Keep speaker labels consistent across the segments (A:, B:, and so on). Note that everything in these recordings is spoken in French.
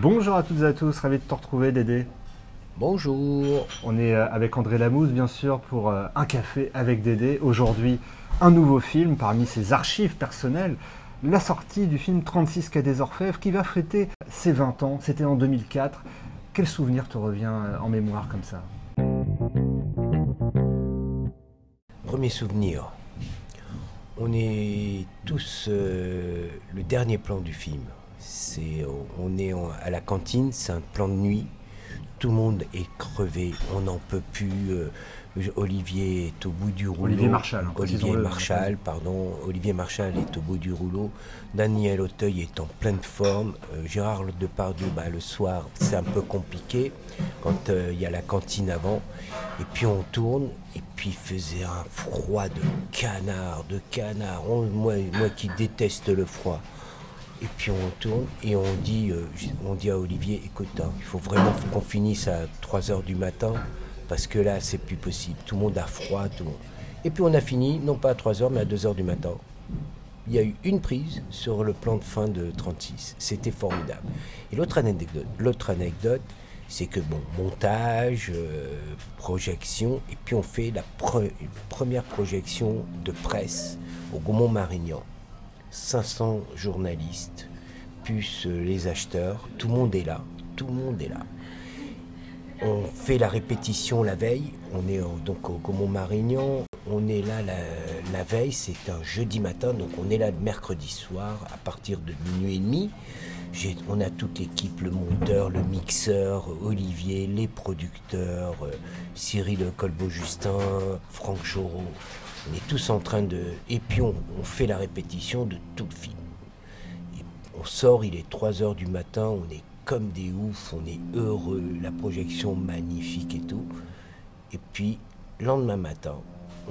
A: Bonjour à toutes et à tous, ravi de te retrouver Dédé.
B: Bonjour.
A: On est euh, avec André Lamousse bien sûr pour euh, un café avec Dédé. Aujourd'hui, un nouveau film parmi ses archives personnelles. La sortie du film 36 Quai des Orfèvres qui va fêter ses 20 ans. C'était en 2004. Quel souvenir te revient euh, en mémoire comme ça?
B: Premier souvenir. On est tous le dernier plan du film. C'est, on est à la cantine, c'est un plan de nuit. Tout le monde est crevé, on n'en peut plus. Euh, Olivier est au bout du rouleau.
A: Olivier Marchal. Hein,
B: Olivier Marchal, pardon. Olivier Marchal est au bout du rouleau. Daniel Auteuil est en pleine forme. Euh, Gérard Depardieu, bah, le soir, c'est un peu compliqué quand euh, il y a la cantine avant. Et puis on tourne, et puis il faisait un froid de canard, de canard. moi, moi qui déteste le froid. Et puis on tourne et on dit, euh, on dit à Olivier, écoute, hein, il faut vraiment qu'on finisse à 3h du matin, parce que là, c'est plus possible. Tout le monde a froid, tout le monde. Et puis on a fini, non pas à 3h, mais à 2h du matin. Il y a eu une prise sur le plan de fin de 36. C'était formidable. Et l'autre anecdote, l'autre anecdote, c'est que bon, montage, euh, projection, et puis on fait la première projection de presse au Gaumont-Marignan. 500 journalistes, plus euh, les acheteurs, tout le monde est là, tout le monde est là. On fait la répétition la veille, on est donc au Gaumont-Marignan, on est là la, veille, c'est un jeudi matin, donc on est là le mercredi soir à partir de minuit et demi. On a toute l'équipe, le monteur, le mixeur, Olivier, les producteurs, euh, Cyril Colbeau-Justin, Franck Chorot. On est tous en train de... Et puis on, fait la répétition de tout le film. on sort, il est 3 heures du matin, on est comme des oufs, on est heureux, la projection magnifique et tout. Et puis, lendemain matin,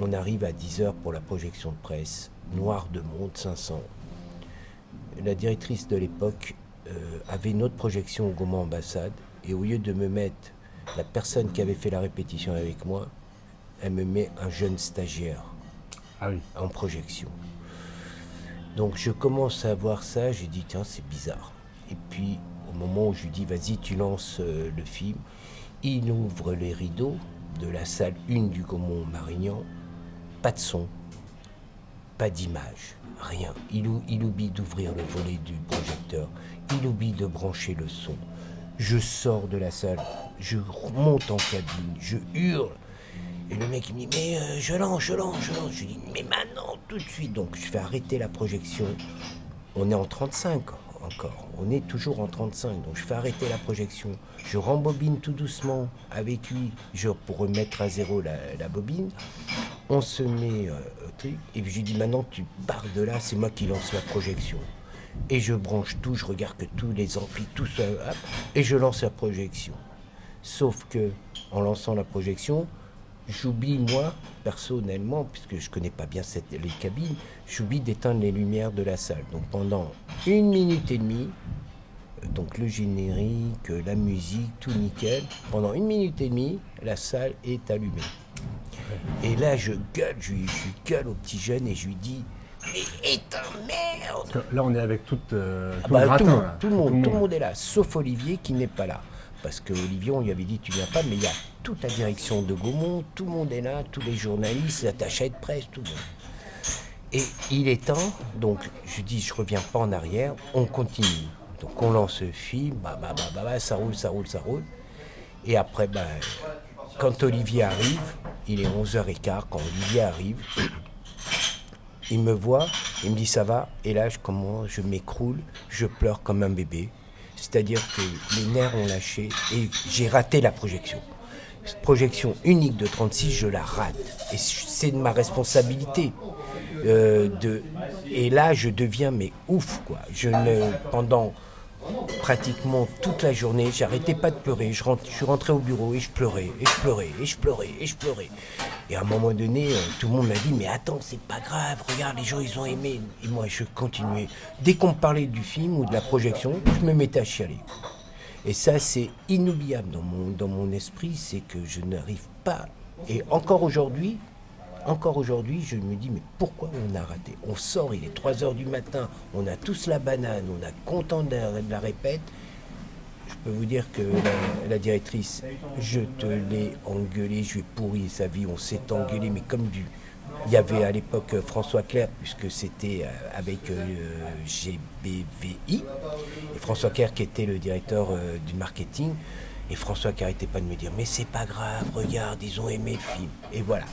B: on arrive à 10 heures pour la projection de presse, Noir de Monde 500. La directrice de l'époque euh, avait une autre projection au Gaumont Ambassade, et au lieu de me mettre la personne qui avait fait la répétition avec moi, elle me met un jeune stagiaire
A: ah
B: en projection. Donc je commence à voir ça, j'ai dit tiens c'est bizarre. Et puis au moment où je lui dis vas-y tu lances euh, le film, il ouvre les rideaux de la salle 1 du Gaumont Marignan, pas de son, pas d'image, rien. Il, il oublie d'ouvrir le volet du projecteur, il oublie de brancher le son. Je sors de la salle, je remonte en cabine, je hurle. Et le mec il me dit mais euh, je lance, je lance, je lance. Je dis mais maintenant, tout de suite. Donc je fais arrêter la projection. On est en 35 encore. On est toujours en 35. Donc je fais arrêter la projection. Je rembobine tout doucement avec lui je, pour remettre à zéro la, bobine. On se met euh, au truc. Et puis je lui dis maintenant tu pars de là, c'est moi qui lance la projection. Et je branche tout, je regarde que tous les amplis, tout ça, et je lance la projection. Sauf que en lançant la projection, j'oublie moi, personnellement, puisque je connais pas bien cette, les cabines, j'oublie d'éteindre les lumières de la salle. Donc pendant une minute et demie, donc le générique, la musique, tout nickel, pendant une minute et demie, la salle est allumée. Et là, je gueule, je, je gueule au petit jeune et je lui dis mais éteins, merde
A: Là, on est avec toute, euh,
B: ah bah, tout, le monde, tout, le monde, est là, sauf Olivier qui n'est pas là. Parce que Olivier, on lui avait dit tu viens pas, mais il y a toute la direction de Gaumont, tout le monde est là, tous les journalistes, attachés de presse, tout le monde. Et il est temps, donc je dis je reviens pas en arrière, on continue. Donc on lance le film, bah, bah, bah, bah, ça roule, ça roule, ça roule. Et après, bah, quand Olivier arrive, il est 11h15, quand Olivier arrive, il me voit, il me dit ça va, et là je commence, je m'écroule, je pleure comme un bébé. C'est-à-dire que les nerfs ont lâché et j'ai raté la projection. Cette projection unique de 36, je la rate. Et c'est de ma responsabilité. Euh, de, et là, je deviens mais ouf quoi. Je ne, pendant pratiquement toute la journée. J'arrêtais pas de pleurer. Je, suis rentré au bureau et je pleurais, et je pleurais, et je pleurais, et je pleurais. Et à un moment donné, euh, tout le monde m'a dit Mais attends, c'est pas grave, regarde, les gens ils ont aimé. Et moi, je continuais. Dès qu'on me parlait du film ou de la projection, je me mettais à chialer. Et ça, c'est inoubliable dans mon, dans mon esprit, c'est que je n'arrive pas. Et encore aujourd'hui, encore aujourd'hui, je me dis, mais pourquoi on a raté? On sort, il est 3 heures du matin, on a tous la banane, on a content de la, répète. je peux vous dire que la, directrice, je te l'ai engueulé, je lui ai pourri sa vie, on s'est engueulé, mais comme du. Il y avait à l'époque François Clair, puisque c'était euh, avec GBVI, et François Clair qui était le directeur du marketing. Et François qui arrêtait pas de me dire Mais c'est pas grave, regarde, ils ont aimé le film. Et voilà.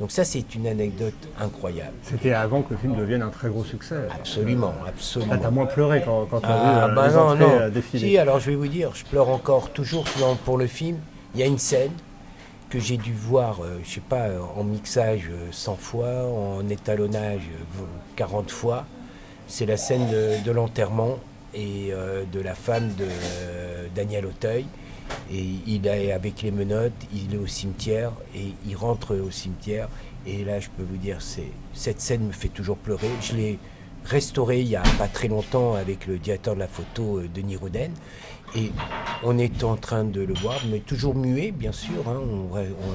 B: Donc ça, c'est une anecdote incroyable.
A: C'était avant que le film devienne un très gros succès.
B: Absolument, absolument.
A: Ah, t'as moins pleuré quand, quand t'as
B: ah,
A: vu euh,
B: bah
A: les
B: non,
A: euh, défiler.
B: Si, alors je vais vous dire, je pleure encore toujours pour le film. Il y a une scène que j'ai dû voir, euh, je sais pas, en mixage 100 fois, en étalonnage 40 fois. C'est la scène de, de l'enterrement et de la femme de Daniel Auteuil. Et il est avec les menottes, il est au cimetière et il rentre au cimetière. Et là, je peux vous dire, c'est cette scène me fait toujours pleurer. Je l'ai restauré il y a pas très longtemps avec le directeur de la photo, euh, Denis Rouden. Et on est en train de le voir, mais toujours muet, bien sûr. Hein.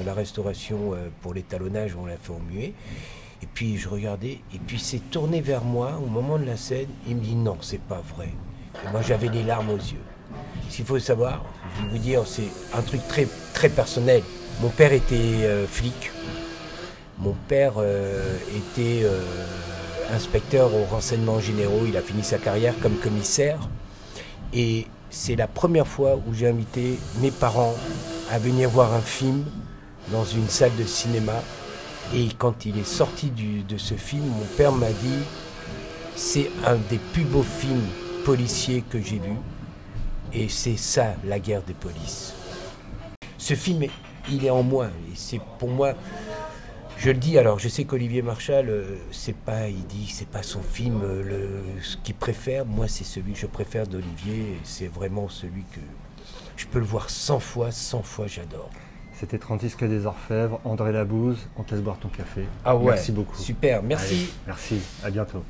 B: La restauration euh, pour l'étalonnage, on l'a fait en muet. Et puis je regardais, et puis c'est tourné vers moi au moment de la scène. Il me dit non, c'est pas vrai. Et moi j'avais les larmes aux yeux. Ce qu'il faut savoir, je vais vous dire, c'est un truc très, personnel. Mon père était euh, flic. Mon père euh, était euh, inspecteur aux renseignements généraux. Il a fini sa carrière comme commissaire. Et c'est la première fois où j'ai invité mes parents à venir voir un film dans une salle de cinéma. Et quand il est sorti de ce film, mon père m'a dit c'est un des plus beaux films policiers que j'ai vus. Et c'est ça, la guerre des polices. Ce film, il est en moi. Et c'est pour moi, je le dis, alors je sais qu'Olivier Marchal, euh, c'est pas, il dit, c'est pas son film, euh, le, ce qu'il préfère. Moi, c'est celui que je préfère d'Olivier. C'est vraiment celui que je peux le voir 100 fois, 100 fois, j'adore.
A: C'était 36 que des Orfèvres, André Labouze, on te laisse boire ton café.
B: Ah ouais,
A: Merci beaucoup.
B: Super, merci.
A: Allez, merci, à bientôt.